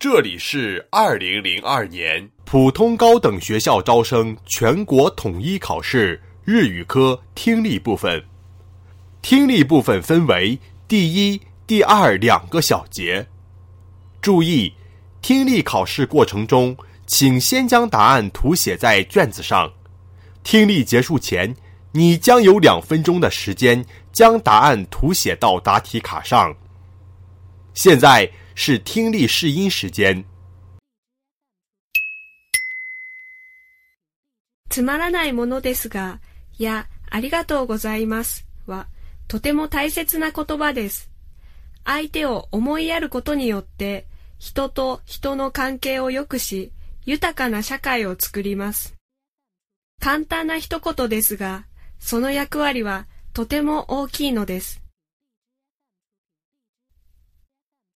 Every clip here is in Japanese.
这里是二零零二年普通高等学校招生全国统一考试日语科听力部分。听力部分分为第一、第二两个小节。注意，听力考试过程中，请先将答案涂写在卷子上。听力结束前，你将有两分钟的时间将答案涂写到答题卡上。现在是听力试音时间。つまらないものですが、いや、ありがとうございますは、とても大切な言葉です。相手を思いやることによって、人と人の関係を良くし、豊かな社会を作ります。簡単な一言ですが、その役割はとても大きいのです。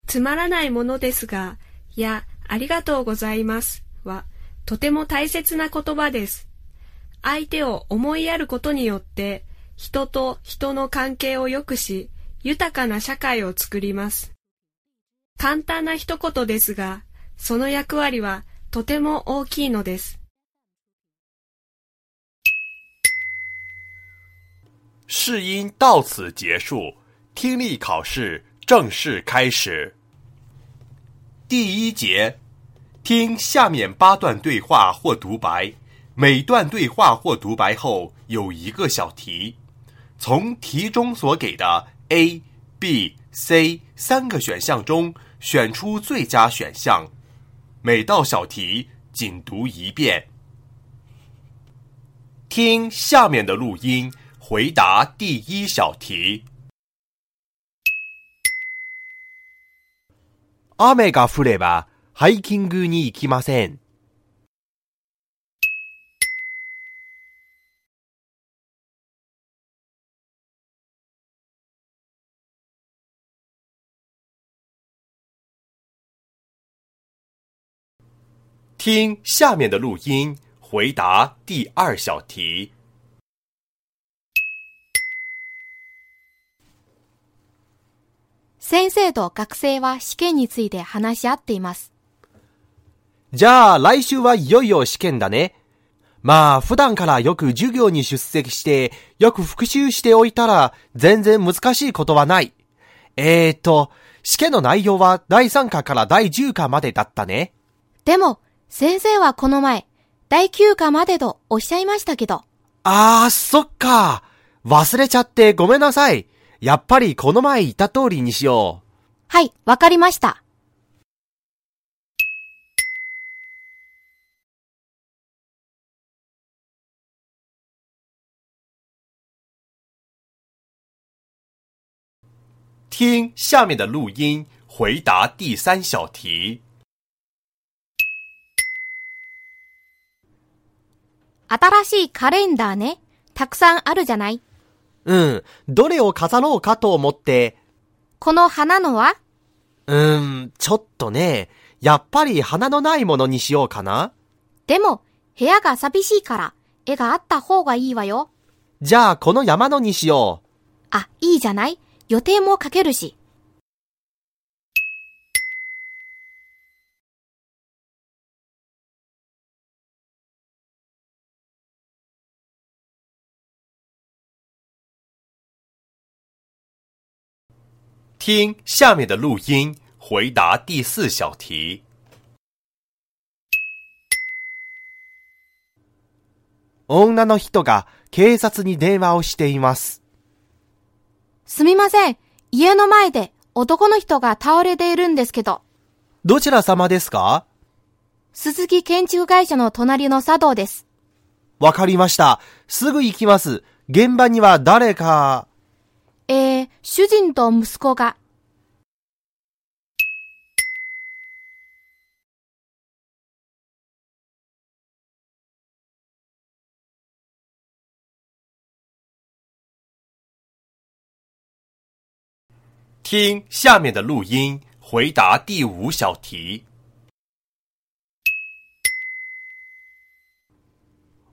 つまらないものですが、や、ありがとうございますは、とても大切な言葉です。相手を思いやることによって、人と人の関係を良くし、豊かな社会を作ります。簡単な一言ですが、その役割はとても大きいのです。试音到此结束，听力考试正式开始。第一节，听下面八段对话或独白，每段对话或独白后有一个小题，从题中所给的 A、B、C 三个选项中选出最佳选项。每道小题仅读一遍。听下面的录音。回答第一小题。雨が降ればハイキングに行きません。听下面的录音，回答第二小题。先生と学生は試験について話し合っています。じゃあ来週はいよいよ試験だね。まあ普段からよく授業に出席してよく復習しておいたら全然難しいことはない。えーっと、試験の内容は第3課から第10課までだったね。でも、先生はこの前、第9課までとおっしゃいましたけど。あー、そっか。忘れちゃってごめんなさい。やっぱりこの前言った通りにしよう。はい、わかりました。听下面的录音，回答第三小题。新しいカレンダーね。たくさんあるじゃない？うん。どれを飾ろうかと思って。この花のは？うーん、ちょっとね。やっぱり花のないものにしようかな。でも、部屋が寂しいから、絵があった方がいいわよ。じゃあこの山のにしよう。あ、いいじゃない？予定も書けるし。听下面的录音，回答第四小题。女の人が警察に電話をしています。すみません。家の前で男の人が倒れているんですけど。どちら様ですか？鈴木建築会社の隣の茶道です。わかりました。すぐ行きます。現場には誰か、えー、主人と息子が。听下面的录音，回答第五小题。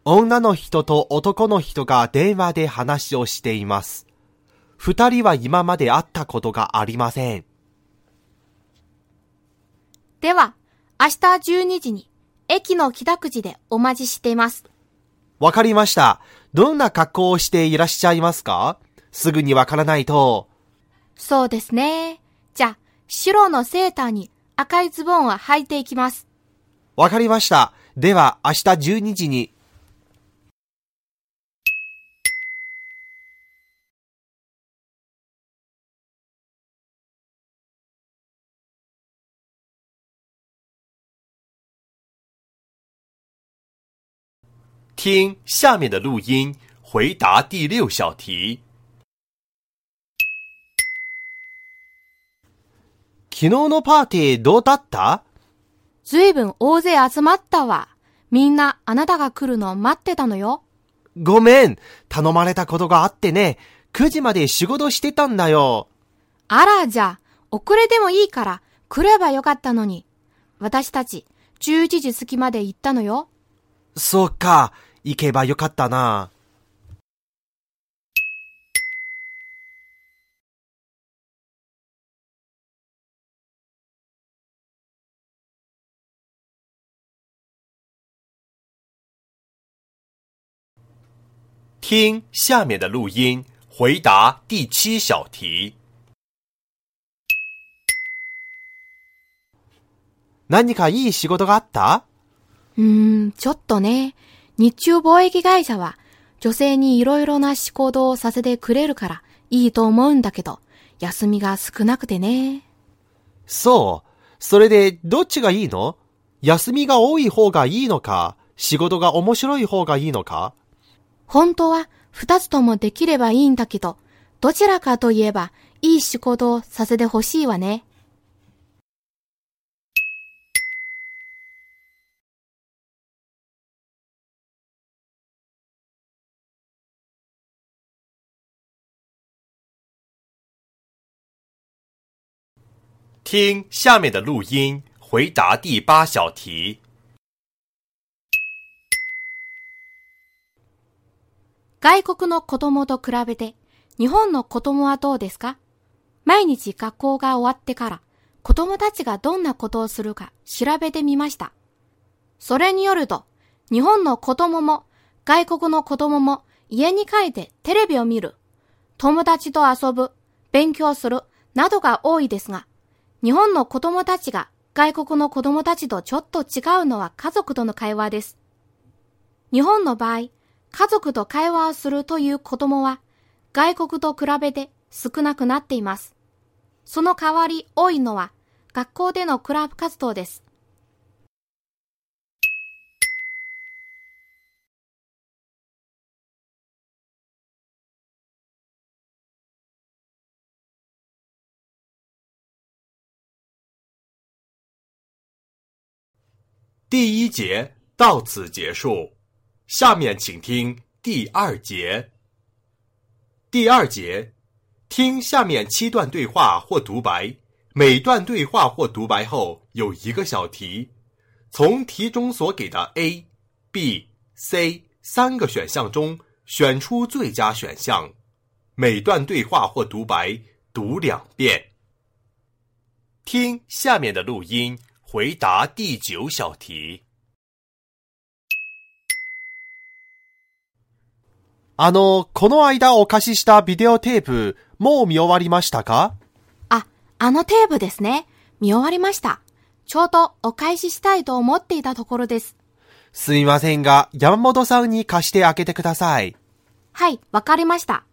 女の人と男の人が電話で話をしています。二人は今まで会ったことがありません。では、明日12時に駅の北口でお待ちしています。わかりました。どんな格好をしていらっしゃいますか？すぐにわからないと。そうですね。じゃあ、白のセーターに赤いズボンは履いていきます。わかりました。では、明日12時に。听下面的录音，回答第六小题。昨日のパーティーどうだった？ずいぶん大勢集まったわ。みんなあなたが来るのを待ってたのよ。ごめん。頼まれたことがあってね。9時まで仕事してたんだよ。あら、じゃあ、遅れでもいいから来ればよかったのに。私たち、11時過ぎまで行ったのよ。そうか。行けばよかったな。听下面的录音，回答第七小题。何かいい仕事があった？うーん、ちょっとね。日中貿易会社は女性にいろいろな仕事をさせてくれるからいいと思うんだけど、休みが少なくてね。そう。それで、どっちがいいの？休みが多い方がいいのか、仕事が面白い方がいいのか？本当は二つともできればいいんだけど、どちらかといえばいい仕事をさせてほしいわね。听下面的录音，回答第八小题。外国の子供と比べて、日本の子供はどうですか？毎日学校が終わってから、子供たちがどんなことをするか調べてみました。それによると、日本の子供も外国の子供も家に帰ってテレビを見る、友達と遊ぶ、勉強する、などが多いですが、日本の子供たちが外国の子供たちとちょっと違うのは家族との会話です。日本の場合、家族と会話をするという子供は外国と比べて少なくなっています。その代わり多いのは学校でのクラブ活動です。第一节到此结束，下面请听第二节。第二节，听下面七段对话或独白，每段对话或独白后有一个小题，从题中所给的 A、B、C 三个选项中选出最佳选项。每段对话或独白读两遍。听下面的录音。回答第九小题。あの、この間お貸ししたビデオテープ、もう見終わりましたか？あ、あのテープですね。見終わりました。ちょうどお返ししたいと思っていたところです。すみませんが、山本さんに貸してあげてください。はい、わかりました。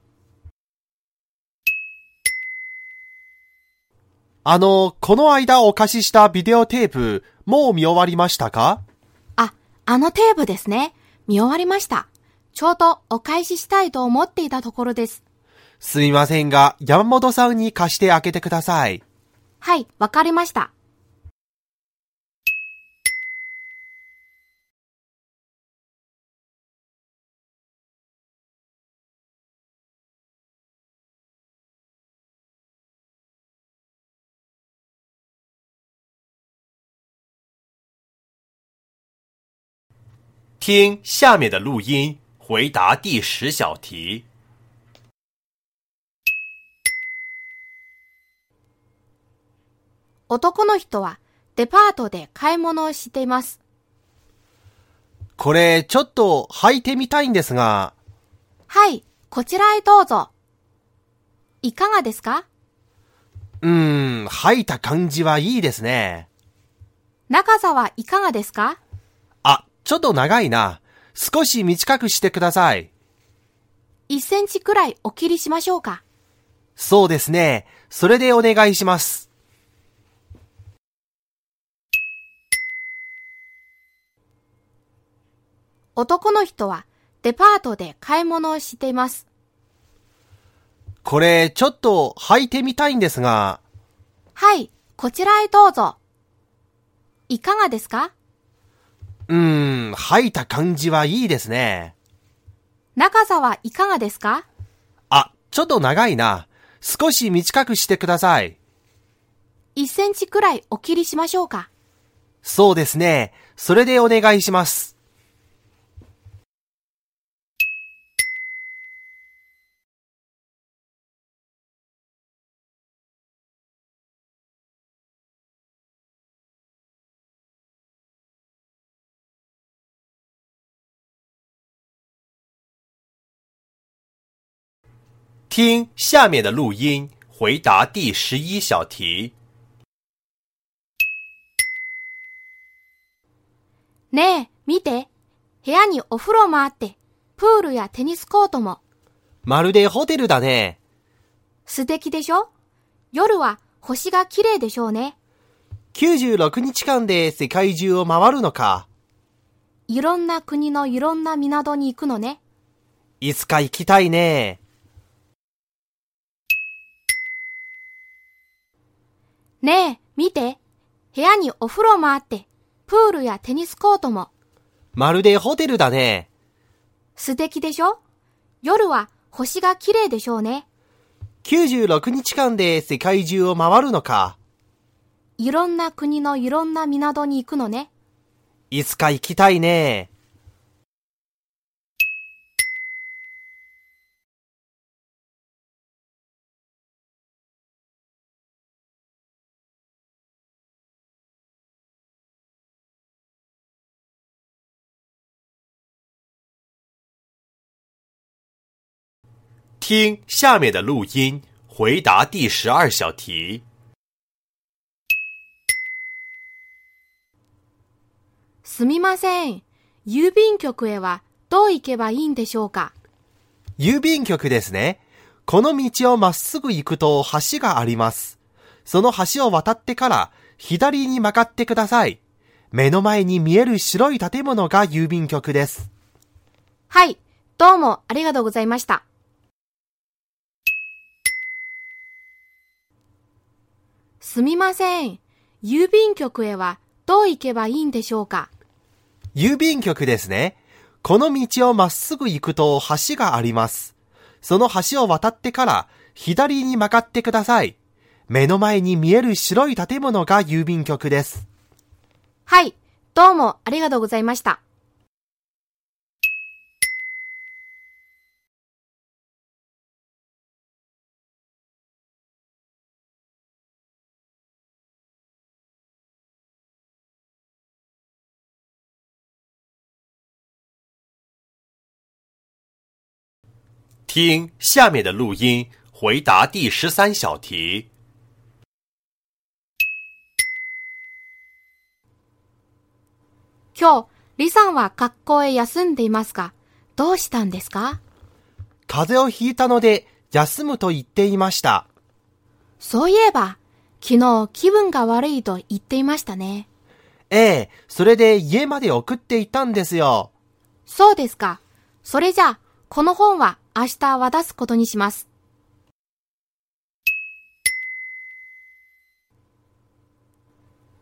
あの、この間お貸ししたビデオテープ、もう見終わりましたか？あ、あのテープですね。見終わりました。ちょうどお返ししたいと思っていたところです。すみませんが、山本さんに貸してあげてください。はい、わかりました。听下面的录音，回答第十小题。男の人はデパートで買い物をしています。これ、ちょっと履いてみたいんですが、はい、こちらへどうぞ。いかがですか？うーん、履いた感じはいいですね。長さはいかがですか？あ、ちょっと長いな。少し短くしてください。1センチくらいお切りしましょうか。そうですね。それでお願いします。男の人はデパートで買い物をしています。これ、ちょっと履いてみたいんですが、はい、こちらへどうぞ。いかがですか？うーん、履いた感じはいいですね。長さはいかがですか？あ、ちょっと長いな。少し短くしてください。1センチくらいお切りしましょうか。そうですね。それでお願いします。听下面的录音，回答第十一小题。ねえ、見て。部屋にお風呂もあって、プールやテニスコートも。まるでホテルだね。素敵でしょ夜は星が綺麗でしょうね。96日間で世界中を回るのか。いろんな国のいろんな港に行くのね。いつか行きたいね。ねえ、見て。部屋にお風呂もあって、プールやテニスコートも。まるでホテルだね。素敵でしょ？夜は星が綺麗でしょうね。96日間で世界中を回るのか。いろんな国のいろんな港に行くのね。いつか行きたいね。听下面的录音，回答第十二小题。すみません。郵便局へはどう行けばいいんでしょうか？郵便局ですね。この道をまっすぐ行くと橋があります。その橋を渡ってから左に曲がってください。目の前に見える白い建物が郵便局です。はい。どうもありがとうございました。すみません。郵便局へはどう行けばいいんでしょうか？郵便局ですね。この道をまっすぐ行くと橋があります。その橋を渡ってから左に曲がってください。目の前に見える白い建物が郵便局です。はい。どうもありがとうございました。听下面的录音，回答第十三小题。今日、李さんは学校へ休んでいますが、どうしたんですか？風邪をひいたので休むと言っていました。そういえば、昨日気分が悪いと言っていましたね。ええ、それで家まで送っていたんですよ。そうですか。それじゃあ、この本は明日渡すことにします。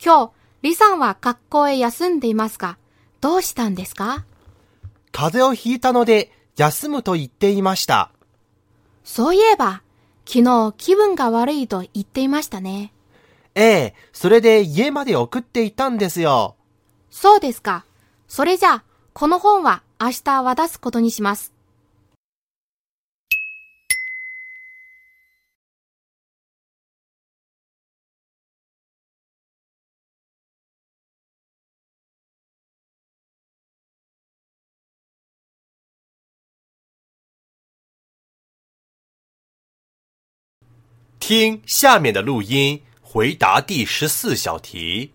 今日、李さんは学校へ休んでいますが、どうしたんですか？風邪をひいたので休むと言っていました。そういえば、昨日気分が悪いと言っていましたね。ええ、それで家まで送っていたんですよ。そうですか。それじゃあ、この本は明日渡すことにします。听下面的录音，回答第十四小题。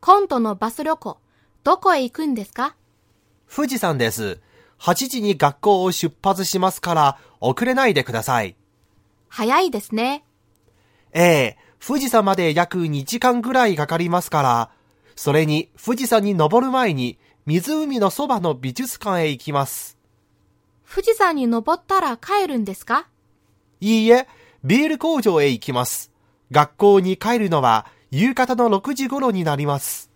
今度のバス旅行、どこへ行くんですか？富士山です。8時に学校を出発しますから、遅れないでください。早いですね。ええ、富士山まで約2時間ぐらいかかりますから、それに富士山に登る前に湖のそばの美術館へ行きます。富士山に登ったら帰るんですか？いいえ、ビール工場へ行きます。学校に帰るのは夕方の6時頃になります。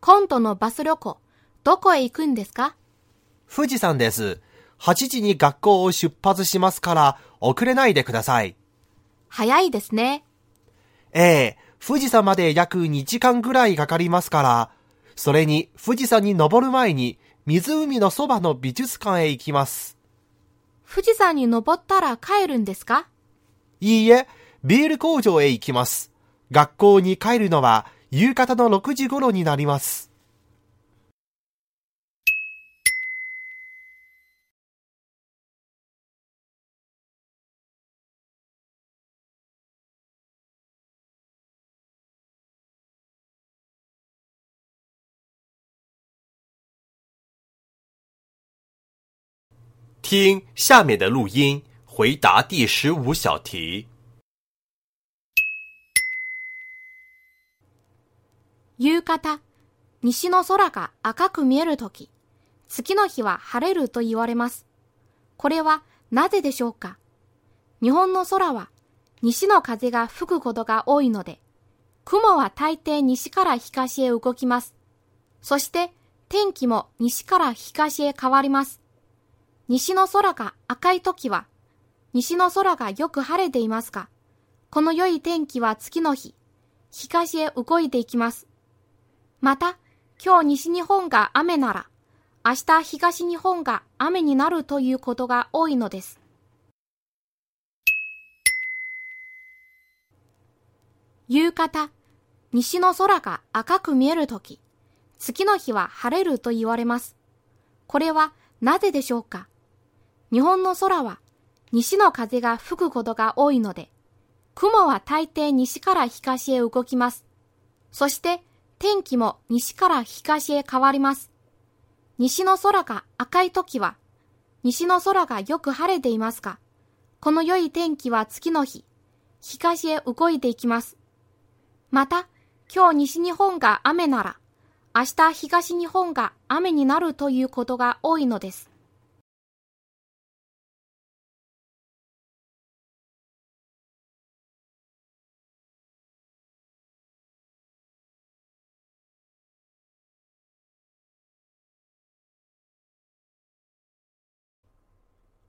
今度のバス旅行、どこへ行くんですか？富士山です。8時に学校を出発しますから、遅れないでください。早いですね。ええ、富士山まで約2時間ぐらいかかりますから、それに富士山に登る前に湖のそばの美術館へ行きます。富士山に登ったら帰るんですか？いいえ、ビール工場へ行きます。学校に帰るのは夕方の6時頃になります。听下面的录音，回答第十五小题。夕方、西の空が赤く見えるとき、次の日は晴れると言われます。これはなぜでしょうか？日本の空は西の風が吹くことが多いので、雲は大抵西から東へ動きます。そして天気も西から東へ変わります。西の空が赤いときは、西の空がよく晴れていますが、この良い天気は次の日、東へ動いていきます。また、今日西日本が雨なら、明日東日本が雨になるということが多いのです。夕方、西の空が赤く見えるとき、次の日は晴れると言われます。これはなぜでしょうか？日本の空は西の風が吹くことが多いので、雲は大抵西から東へ動きます。そして天気も西から東へ変わります。西の空が赤いときは、西の空がよく晴れていますが、この良い天気は次の日、東へ動いていきます。また、今日西日本が雨なら、明日東日本が雨になるということが多いのです。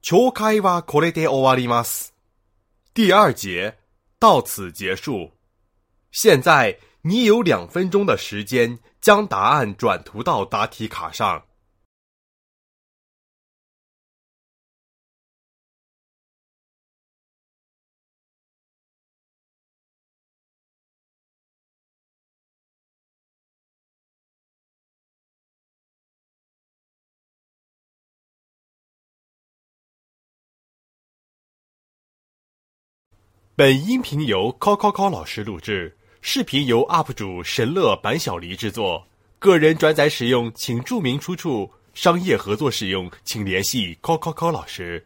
球开はこれで終わります。第二节到此结束。现在你有两分钟的时间将答案转涂到答题卡上。 本音频由 Coco 老师录制，视频由 UP 主神乐板小黎制作。个人转载使用请注明出处，商业合作使用请联系 Coco Co 老师。